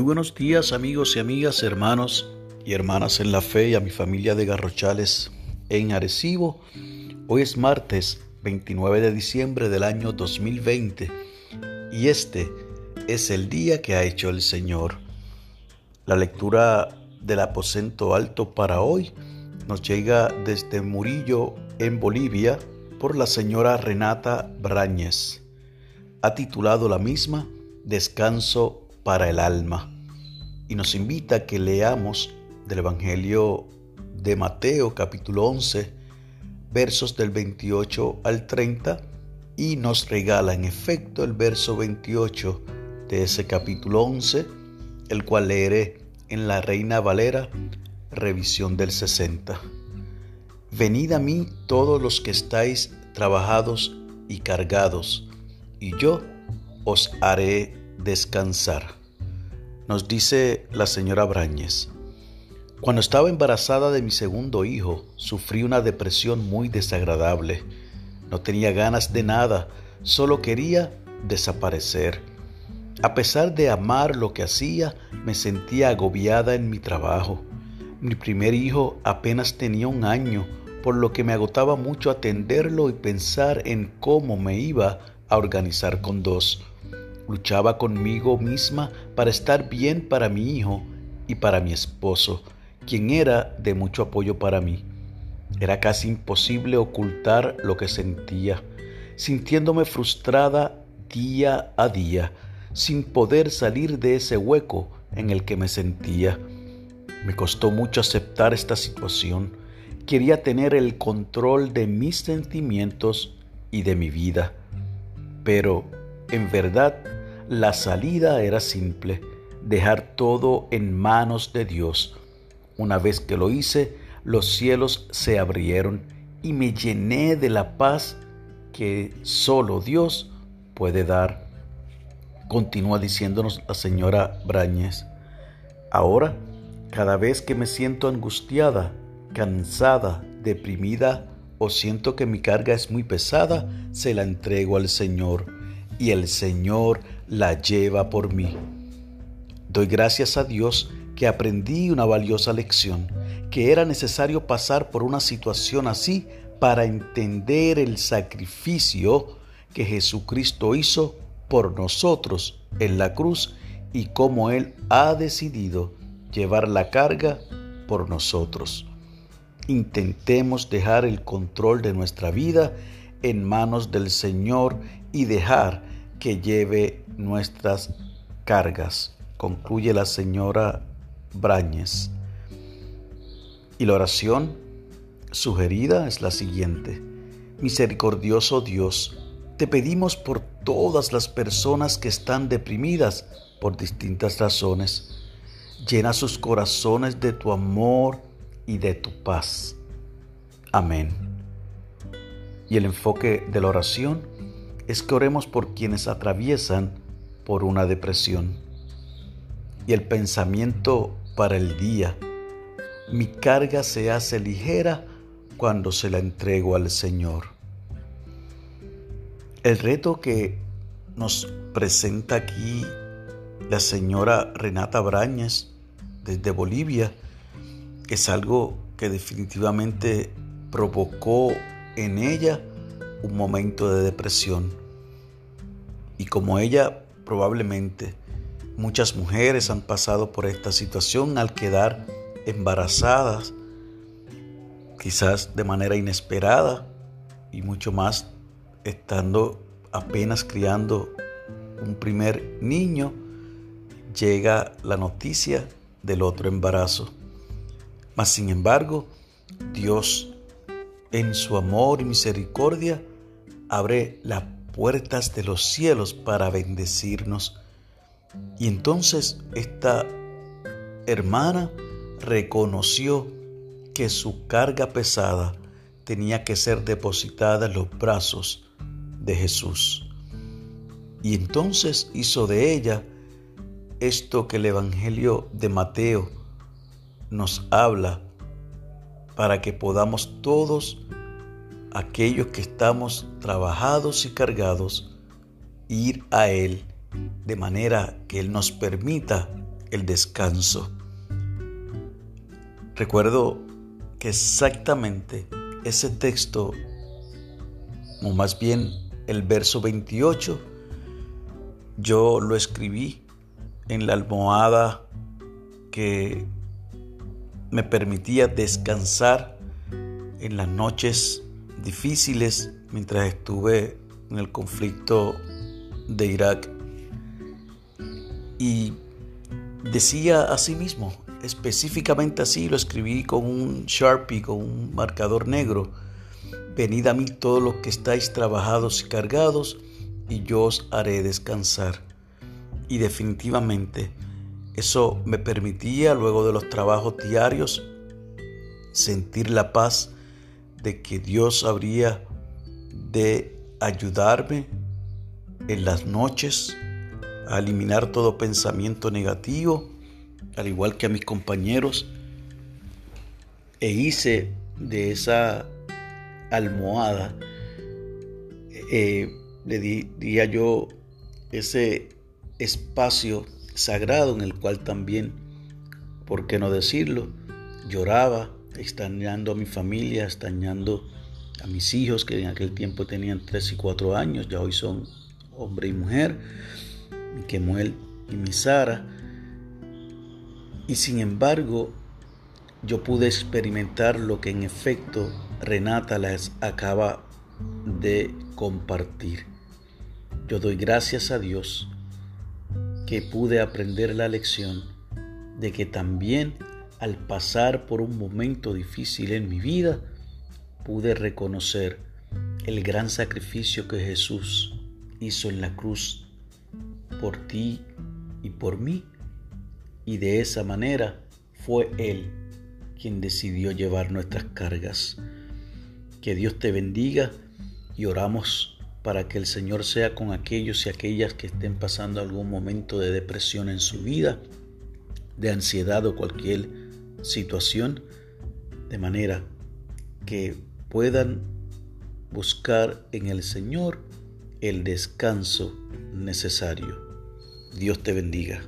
Muy buenos días amigos y amigas, hermanos y hermanas en la fe y a mi familia de Garrochales en Arecibo. Hoy es martes 29 de diciembre del año 2020 y este es el día que ha hecho el Señor. La lectura del aposento alto para hoy nos llega desde Murillo en Bolivia por la señora Renata Brañez. Ha titulado la misma Descanso para el alma y nos invita a que leamos del Evangelio de Mateo capítulo 11 versos del 28 al 30 y nos regala en efecto el verso 28 de ese capítulo 11, el cual leeré en la Reina Valera, revisión del 60. Venid a mí todos los que estáis trabajados y cargados, y yo os haré descansar. Nos dice la señora Brañez. Cuando estaba embarazada de mi segundo hijo, sufrí una depresión muy desagradable. No tenía ganas de nada, solo quería desaparecer. A pesar de amar lo que hacía, me sentía agobiada en mi trabajo. Mi primer hijo apenas tenía un año, por lo que me agotaba mucho atenderlo y pensar en cómo me iba a organizar con dos. Luchaba conmigo misma para estar bien para mi hijo y para mi esposo, quien era de mucho apoyo para mí. Era casi imposible ocultar lo que sentía, sintiéndome frustrada día a día, sin poder salir de ese hueco en el que me sentía. Me costó mucho aceptar esta situación. Quería tener el control de mis sentimientos y de mi vida. Pero, en verdad, la salida era simple, dejar todo en manos de Dios. Una vez que lo hice, los cielos se abrieron y me llené de la paz que solo Dios puede dar. Continúa diciéndonos la señora Brañez. Ahora, cada vez que me siento angustiada, cansada, deprimida o siento que mi carga es muy pesada, se la entrego al Señor y el Señor la lleva por mí. Doy gracias a Dios que aprendí una valiosa lección, que era necesario pasar por una situación así para entender el sacrificio que Jesucristo hizo por nosotros en la cruz y cómo Él ha decidido llevar la carga por nosotros. Intentemos dejar el control de nuestra vida en manos del Señor y dejar que lleve nuestras cargas, concluye la señora Brañez. Y la oración sugerida es la siguiente. Misericordioso Dios, te pedimos por todas las personas que están deprimidas por distintas razones. Llena sus corazones de tu amor y de tu paz. Amén. Y el enfoque de la oración es que oremos por quienes atraviesan por una depresión. Y el pensamiento para el día, mi carga se hace ligera cuando se la entrego al Señor. El reto que nos presenta aquí la señora Renata Brañez desde Bolivia es algo que definitivamente provocó en ella un momento de depresión. Y como ella, probablemente muchas mujeres han pasado por esta situación al quedar embarazadas, quizás de manera inesperada y mucho más estando apenas criando un primer niño, llega la noticia del otro embarazo. Mas sin embargo, Dios en su amor y misericordia abre la puertas de los cielos para bendecirnos. Y entonces esta hermana reconoció que su carga pesada tenía que ser depositada en los brazos de Jesús. Y entonces hizo de ella esto que el Evangelio de Mateo nos habla para que podamos todos aquellos que estamos trabajados y cargados, ir a Él de manera que Él nos permita el descanso. Recuerdo que exactamente ese texto, o más bien el verso 28, yo lo escribí en la almohada que me permitía descansar en las noches difíciles mientras estuve en el conflicto de Irak. Y decía así mismo, específicamente así, lo escribí con un Sharpie, con un marcador negro. Venid a mí todos los que estáis trabajados y cargados, y yo os haré descansar. Y definitivamente eso me permitía, luego de los trabajos diarios, sentir la paz de que Dios habría de ayudarme en las noches a eliminar todo pensamiento negativo, al igual que a mis compañeros, e hice de esa almohada, eh, le diría yo, ese espacio sagrado en el cual también, ¿por qué no decirlo? Lloraba, extrañando a mi familia, extrañando a mis hijos que en aquel tiempo tenían 3 y 4 años, ya hoy son hombre y mujer, mi Kemuel y mi Sara. Y sin embargo, yo pude experimentar lo que en efecto Renata les acaba de compartir. Yo doy gracias a Dios que pude aprender la lección de que también al pasar por un momento difícil en mi vida, pude reconocer el gran sacrificio que Jesús hizo en la cruz por ti y por mí. Y de esa manera fue Él quien decidió llevar nuestras cargas. Que Dios te bendiga y oramos para que el Señor sea con aquellos y aquellas que estén pasando algún momento de depresión en su vida, de ansiedad o cualquier situación, de manera que puedan buscar en el Señor el descanso necesario. Dios te bendiga.